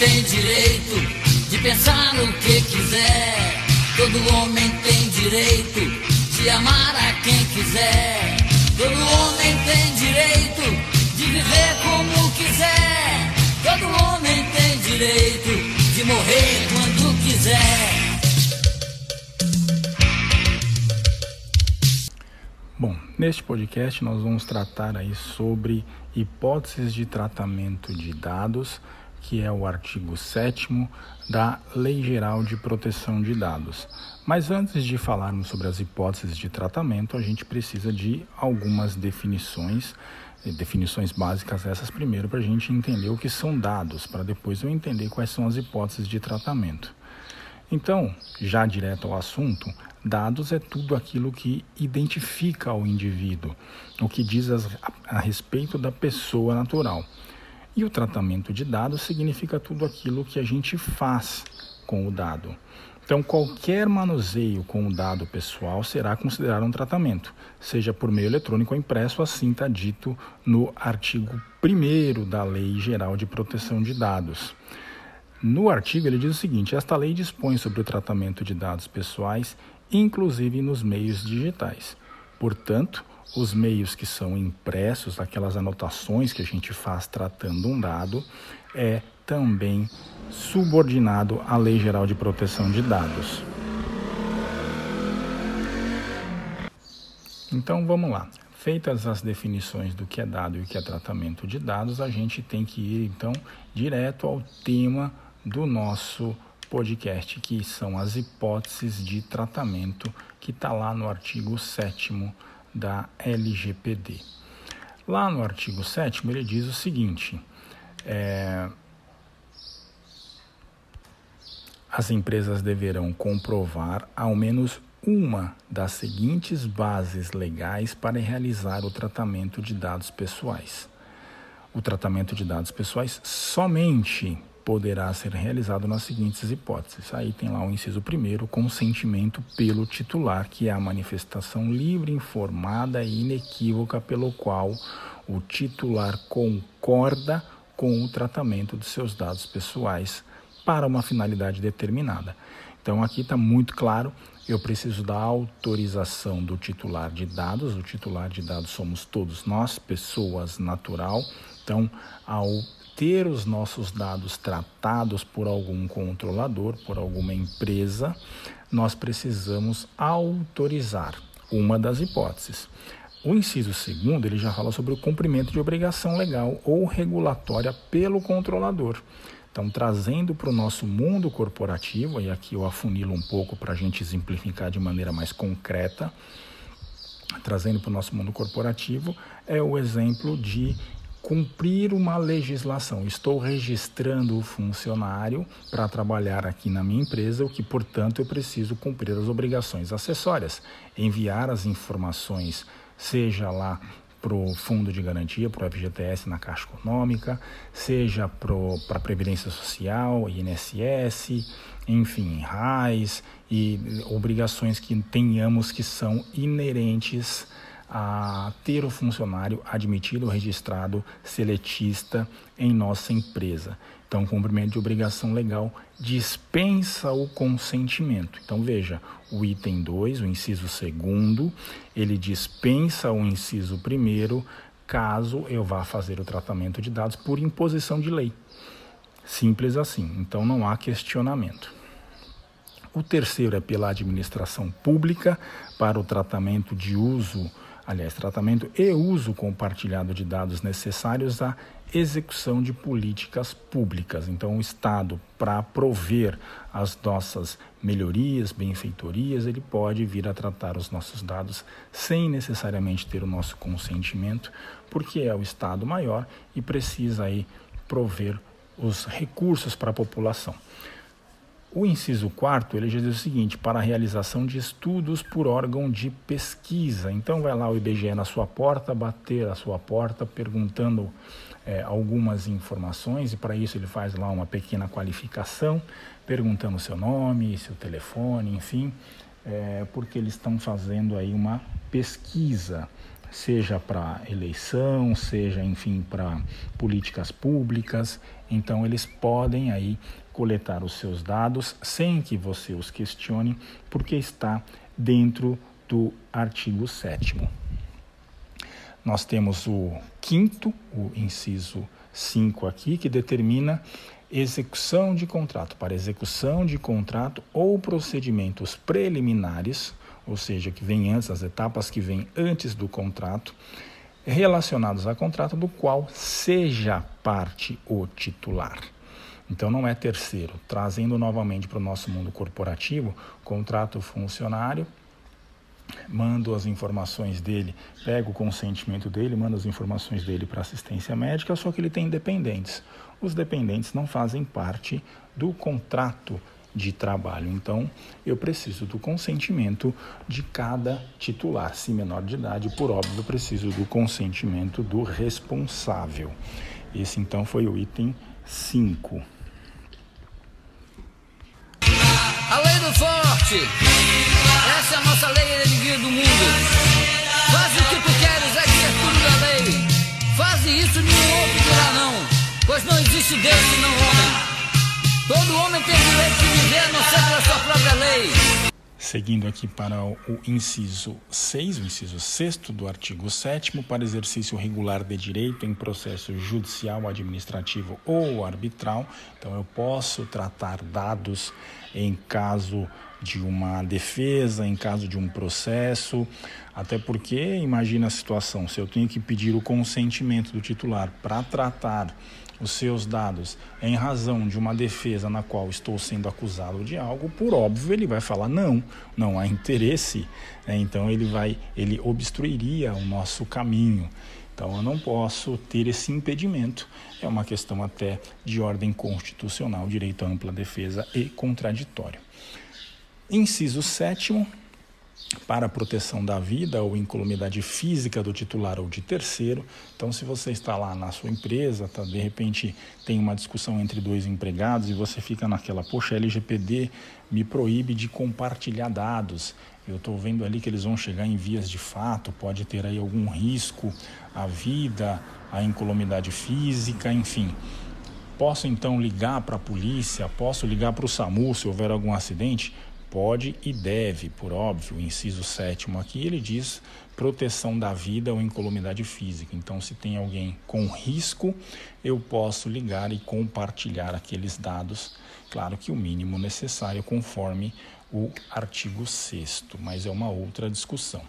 tem direito de pensar o que quiser. Todo homem tem direito de amar a quem quiser. Todo homem tem direito de viver como quiser. Todo homem tem direito de morrer quando quiser. Bom, neste podcast nós vamos tratar aí sobre hipóteses de tratamento de dados, que é o artigo 7 da Lei Geral de Proteção de Dados. Mas antes de falarmos sobre as hipóteses de tratamento, a gente precisa de algumas definições, eh, definições básicas essas primeiro para a gente entender o que são dados, para depois eu entender quais são as hipóteses de tratamento. Então, já direto ao assunto, dados é tudo aquilo que identifica o indivíduo, o que diz a, a respeito da pessoa natural. E o tratamento de dados significa tudo aquilo que a gente faz com o dado. Então, qualquer manuseio com o dado pessoal será considerado um tratamento, seja por meio eletrônico ou impresso, assim está dito no artigo 1 da Lei Geral de Proteção de Dados. No artigo, ele diz o seguinte: esta lei dispõe sobre o tratamento de dados pessoais, inclusive nos meios digitais. Portanto, os meios que são impressos, aquelas anotações que a gente faz tratando um dado, é também subordinado à Lei Geral de Proteção de Dados. Então vamos lá. Feitas as definições do que é dado e o que é tratamento de dados, a gente tem que ir então direto ao tema do nosso podcast, que são as hipóteses de tratamento, que está lá no artigo 7 da LGPD. Lá no artigo 7 ele diz o seguinte: é, as empresas deverão comprovar ao menos uma das seguintes bases legais para realizar o tratamento de dados pessoais. O tratamento de dados pessoais somente poderá ser realizado nas seguintes hipóteses. Aí tem lá o inciso primeiro, consentimento pelo titular, que é a manifestação livre, informada e inequívoca pelo qual o titular concorda com o tratamento de seus dados pessoais para uma finalidade determinada. Então aqui está muito claro, eu preciso da autorização do titular de dados. O titular de dados somos todos nós, pessoas natural. Então, ao ter os nossos dados tratados por algum controlador, por alguma empresa, nós precisamos autorizar uma das hipóteses. O inciso segundo, ele já fala sobre o cumprimento de obrigação legal ou regulatória pelo controlador. Então, trazendo para o nosso mundo corporativo, e aqui eu afunilo um pouco para a gente exemplificar de maneira mais concreta, trazendo para o nosso mundo corporativo, é o exemplo de cumprir uma legislação. Estou registrando o funcionário para trabalhar aqui na minha empresa, o que, portanto, eu preciso cumprir as obrigações acessórias, enviar as informações, seja lá para o Fundo de Garantia, para o FGTS na Caixa Econômica, seja para a Previdência Social, INSS, enfim, RAIS e obrigações que tenhamos que são inerentes a ter o funcionário admitido, registrado, seletista em nossa empresa. Então, cumprimento de obrigação legal dispensa o consentimento. Então, veja, o item 2, o inciso 2, ele dispensa o inciso 1 caso eu vá fazer o tratamento de dados por imposição de lei. Simples assim. Então, não há questionamento. O terceiro é pela administração pública para o tratamento de uso aliás, tratamento e uso compartilhado de dados necessários à execução de políticas públicas. Então, o Estado, para prover as nossas melhorias, benfeitorias, ele pode vir a tratar os nossos dados sem necessariamente ter o nosso consentimento, porque é o Estado maior e precisa aí prover os recursos para a população. O inciso quarto, ele já diz o seguinte, para a realização de estudos por órgão de pesquisa. Então vai lá o IBGE na sua porta, bater a sua porta perguntando é, algumas informações e para isso ele faz lá uma pequena qualificação, perguntando seu nome, seu telefone, enfim, é, porque eles estão fazendo aí uma pesquisa seja para eleição, seja, enfim, para políticas públicas. Então, eles podem aí coletar os seus dados sem que você os questione, porque está dentro do artigo 7 Nós temos o quinto, o inciso 5 aqui, que determina execução de contrato. Para execução de contrato ou procedimentos preliminares, ou seja, que vem antes, as etapas que vêm antes do contrato, relacionados a contrato do qual seja parte o titular. Então não é terceiro. Trazendo novamente para o nosso mundo corporativo, contrato funcionário, mando as informações dele, pego o consentimento dele, mando as informações dele para assistência médica, só que ele tem dependentes. Os dependentes não fazem parte do contrato de trabalho. Então, eu preciso do consentimento de cada titular. Se menor de idade, por óbvio, preciso do consentimento do responsável. Esse então foi o item 5. Forte. Essa é a nossa lei erguida do mundo. Faz o que tu queres, que é tudo da lei. Faz isso, nenhum outro dirá não. Pois não existe Deus e não homem. Todo homem tem direito de viver a não ser pela sua própria lei. Seguindo aqui para o inciso 6, o inciso 6 do artigo 7, para exercício regular de direito em processo judicial, administrativo ou arbitral. Então, eu posso tratar dados em caso de uma defesa, em caso de um processo, até porque imagina a situação, se eu tenho que pedir o consentimento do titular para tratar os seus dados em razão de uma defesa na qual estou sendo acusado de algo, por óbvio ele vai falar não, não há interesse, né? então ele vai, ele obstruiria o nosso caminho. Então eu não posso ter esse impedimento. É uma questão até de ordem constitucional, direito à ampla defesa e contraditório. Inciso sétimo, para a proteção da vida ou incolumidade física do titular ou de terceiro. Então, se você está lá na sua empresa, tá, de repente tem uma discussão entre dois empregados e você fica naquela, poxa, LGPD me proíbe de compartilhar dados. Eu estou vendo ali que eles vão chegar em vias de fato, pode ter aí algum risco à vida, à incolumidade física, enfim. Posso então ligar para a polícia, posso ligar para o SAMU se houver algum acidente? Pode e deve, por óbvio, o inciso sétimo aqui ele diz proteção da vida ou incolumidade física. Então, se tem alguém com risco, eu posso ligar e compartilhar aqueles dados, claro que o mínimo necessário conforme o artigo 6 mas é uma outra discussão.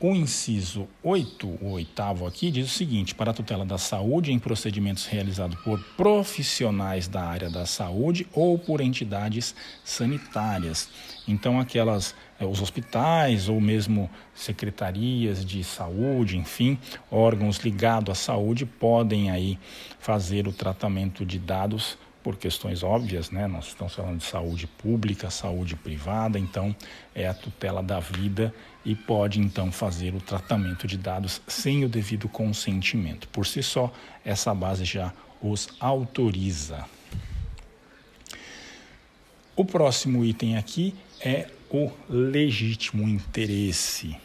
O inciso 8, o oitavo aqui, diz o seguinte: para a tutela da saúde em procedimentos realizados por profissionais da área da saúde ou por entidades sanitárias. Então, aquelas, eh, os hospitais ou mesmo secretarias de saúde, enfim, órgãos ligados à saúde podem aí fazer o tratamento de dados por questões óbvias, né? Nós estamos falando de saúde pública, saúde privada, então é a tutela da vida e pode então fazer o tratamento de dados sem o devido consentimento. Por si só, essa base já os autoriza. O próximo item aqui é o legítimo interesse.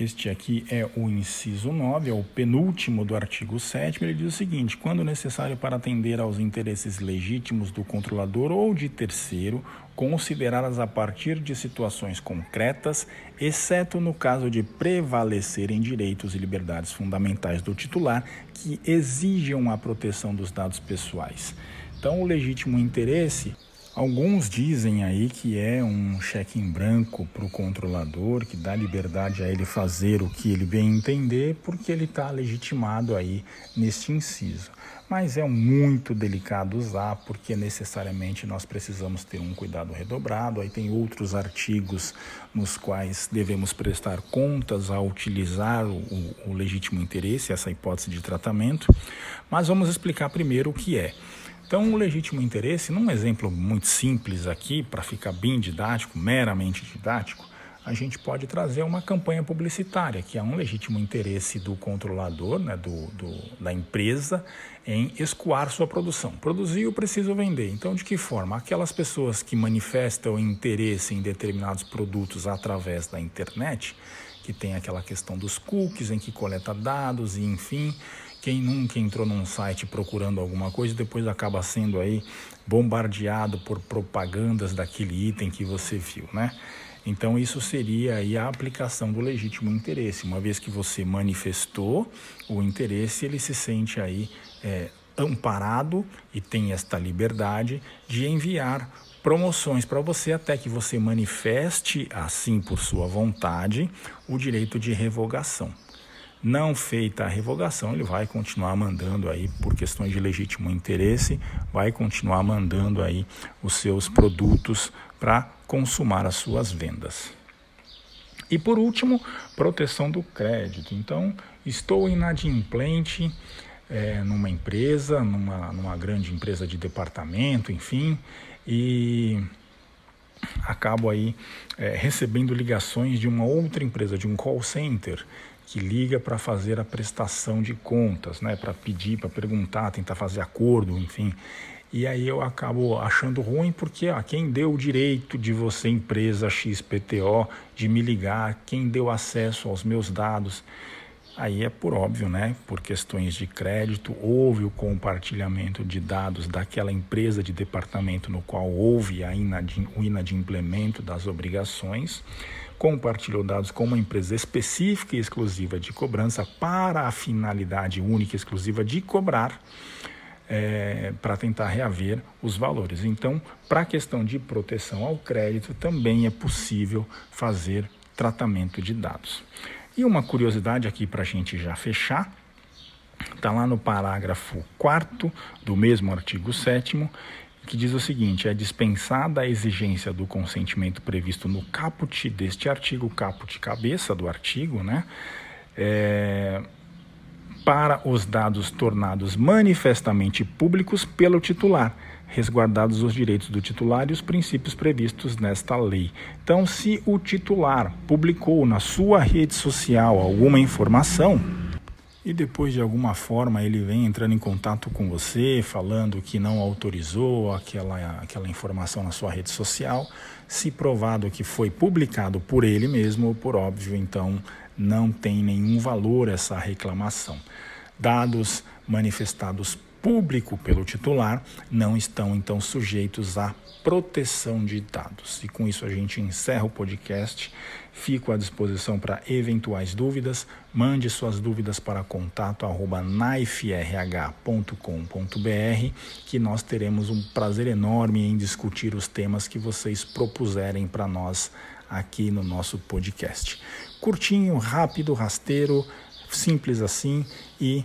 Este aqui é o inciso 9, é o penúltimo do artigo 7. Ele diz o seguinte: quando necessário para atender aos interesses legítimos do controlador ou de terceiro, consideradas a partir de situações concretas, exceto no caso de prevalecerem direitos e liberdades fundamentais do titular que exijam a proteção dos dados pessoais. Então, o legítimo interesse Alguns dizem aí que é um cheque em branco para o controlador, que dá liberdade a ele fazer o que ele bem entender, porque ele está legitimado aí neste inciso. Mas é muito delicado usar, porque necessariamente nós precisamos ter um cuidado redobrado. Aí tem outros artigos nos quais devemos prestar contas ao utilizar o, o legítimo interesse, essa hipótese de tratamento. Mas vamos explicar primeiro o que é. Então, o legítimo interesse, num exemplo muito simples aqui, para ficar bem didático, meramente didático, a gente pode trazer uma campanha publicitária, que é um legítimo interesse do controlador, né, do, do, da empresa, em escoar sua produção. Produzir, eu preciso vender. Então, de que forma? Aquelas pessoas que manifestam interesse em determinados produtos através da internet, que tem aquela questão dos cookies em que coleta dados e enfim. Quem nunca entrou num site procurando alguma coisa depois acaba sendo aí bombardeado por propagandas daquele item que você viu, né? Então isso seria aí a aplicação do legítimo interesse. Uma vez que você manifestou o interesse, ele se sente aí é, amparado e tem esta liberdade de enviar promoções para você até que você manifeste, assim por sua vontade, o direito de revogação. Não feita a revogação, ele vai continuar mandando aí, por questões de legítimo interesse, vai continuar mandando aí os seus produtos para consumar as suas vendas. E por último, proteção do crédito. Então, estou inadimplente é, numa empresa, numa, numa grande empresa de departamento, enfim, e acabo aí é, recebendo ligações de uma outra empresa, de um call center, que liga para fazer a prestação de contas, né, para pedir, para perguntar, tentar fazer acordo, enfim. E aí eu acabo achando ruim porque ah, quem deu o direito de você, empresa XPTO, de me ligar, quem deu acesso aos meus dados. Aí é por óbvio, né? Por questões de crédito, houve o compartilhamento de dados daquela empresa de departamento no qual houve a inadim, o inadimplemento das obrigações, compartilhou dados com uma empresa específica e exclusiva de cobrança para a finalidade única e exclusiva de cobrar. É, para tentar reaver os valores. Então, para a questão de proteção ao crédito, também é possível fazer tratamento de dados. E uma curiosidade aqui para a gente já fechar, está lá no parágrafo 4 do mesmo artigo 7 que diz o seguinte: é dispensada a exigência do consentimento previsto no caput deste artigo, caput cabeça do artigo, né? É, para os dados tornados manifestamente públicos pelo titular, resguardados os direitos do titular e os princípios previstos nesta lei. Então, se o titular publicou na sua rede social alguma informação, e depois de alguma forma ele vem entrando em contato com você, falando que não autorizou aquela, aquela informação na sua rede social, se provado que foi publicado por ele mesmo, por óbvio, então não tem nenhum valor essa reclamação. Dados manifestados público pelo titular não estão então sujeitos à proteção de dados. E com isso a gente encerra o podcast. Fico à disposição para eventuais dúvidas. Mande suas dúvidas para contato@naifrh.com.br, que nós teremos um prazer enorme em discutir os temas que vocês propuserem para nós aqui no nosso podcast. Curtinho, rápido, rasteiro, simples assim e